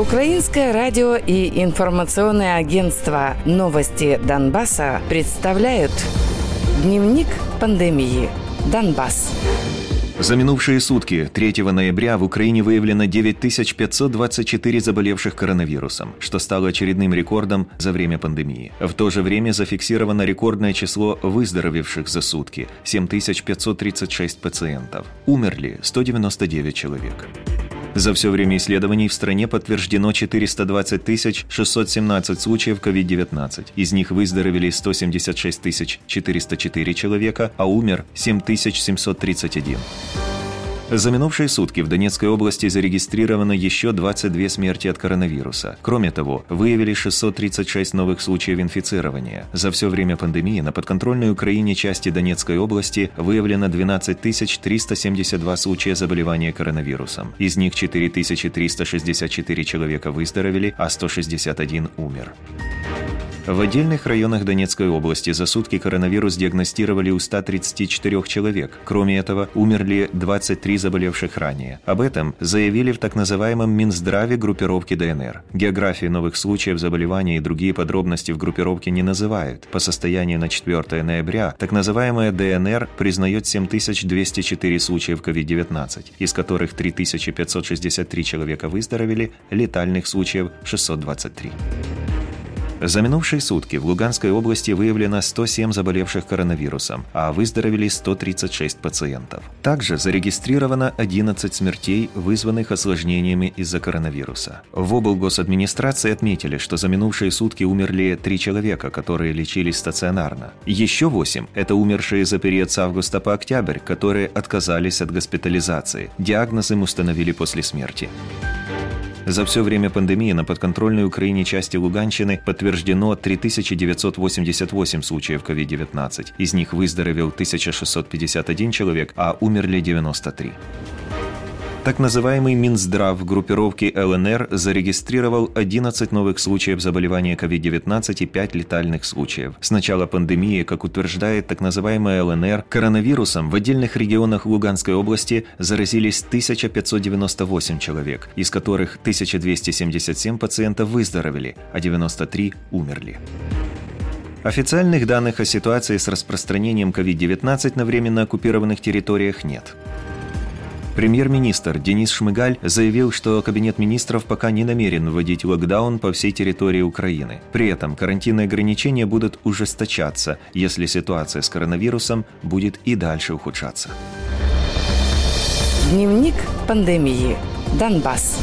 Украинское радио и информационное агентство «Новости Донбасса» представляют Дневник пандемии. Донбасс. За минувшие сутки 3 ноября в Украине выявлено 9524 заболевших коронавирусом, что стало очередным рекордом за время пандемии. В то же время зафиксировано рекордное число выздоровевших за сутки – 7536 пациентов. Умерли 199 человек. За все время исследований в стране подтверждено 420 617 случаев COVID-19. Из них выздоровели 176 404 человека, а умер 7731. За минувшие сутки в Донецкой области зарегистрировано еще 22 смерти от коронавируса. Кроме того, выявили 636 новых случаев инфицирования. За все время пандемии на подконтрольной Украине части Донецкой области выявлено 12 372 случая заболевания коронавирусом. Из них 4364 человека выздоровели, а 161 умер. В отдельных районах Донецкой области за сутки коронавирус диагностировали у 134 человек. Кроме этого, умерли 23 заболевших ранее. Об этом заявили в так называемом Минздраве группировки ДНР. Географии новых случаев заболевания и другие подробности в группировке не называют. По состоянию на 4 ноября так называемая ДНР признает 7204 случаев COVID-19, из которых 3563 человека выздоровели, летальных случаев 623. За минувшие сутки в Луганской области выявлено 107 заболевших коронавирусом, а выздоровели 136 пациентов. Также зарегистрировано 11 смертей, вызванных осложнениями из-за коронавируса. В облгосадминистрации отметили, что за минувшие сутки умерли 3 человека, которые лечились стационарно. Еще 8 – это умершие за период с августа по октябрь, которые отказались от госпитализации. Диагноз им установили после смерти. За все время пандемии на подконтрольной Украине части Луганщины подтверждено 3988 случаев COVID-19. Из них выздоровел 1651 человек, а умерли 93. Так называемый Минздрав группировки ЛНР зарегистрировал 11 новых случаев заболевания COVID-19 и 5 летальных случаев. С начала пандемии, как утверждает так называемая ЛНР, коронавирусом в отдельных регионах Луганской области заразились 1598 человек, из которых 1277 пациентов выздоровели, а 93 умерли. Официальных данных о ситуации с распространением COVID-19 на временно оккупированных территориях нет. Премьер-министр Денис Шмыгаль заявил, что Кабинет министров пока не намерен вводить локдаун по всей территории Украины. При этом карантинные ограничения будут ужесточаться, если ситуация с коронавирусом будет и дальше ухудшаться. Дневник пандемии. Донбасс.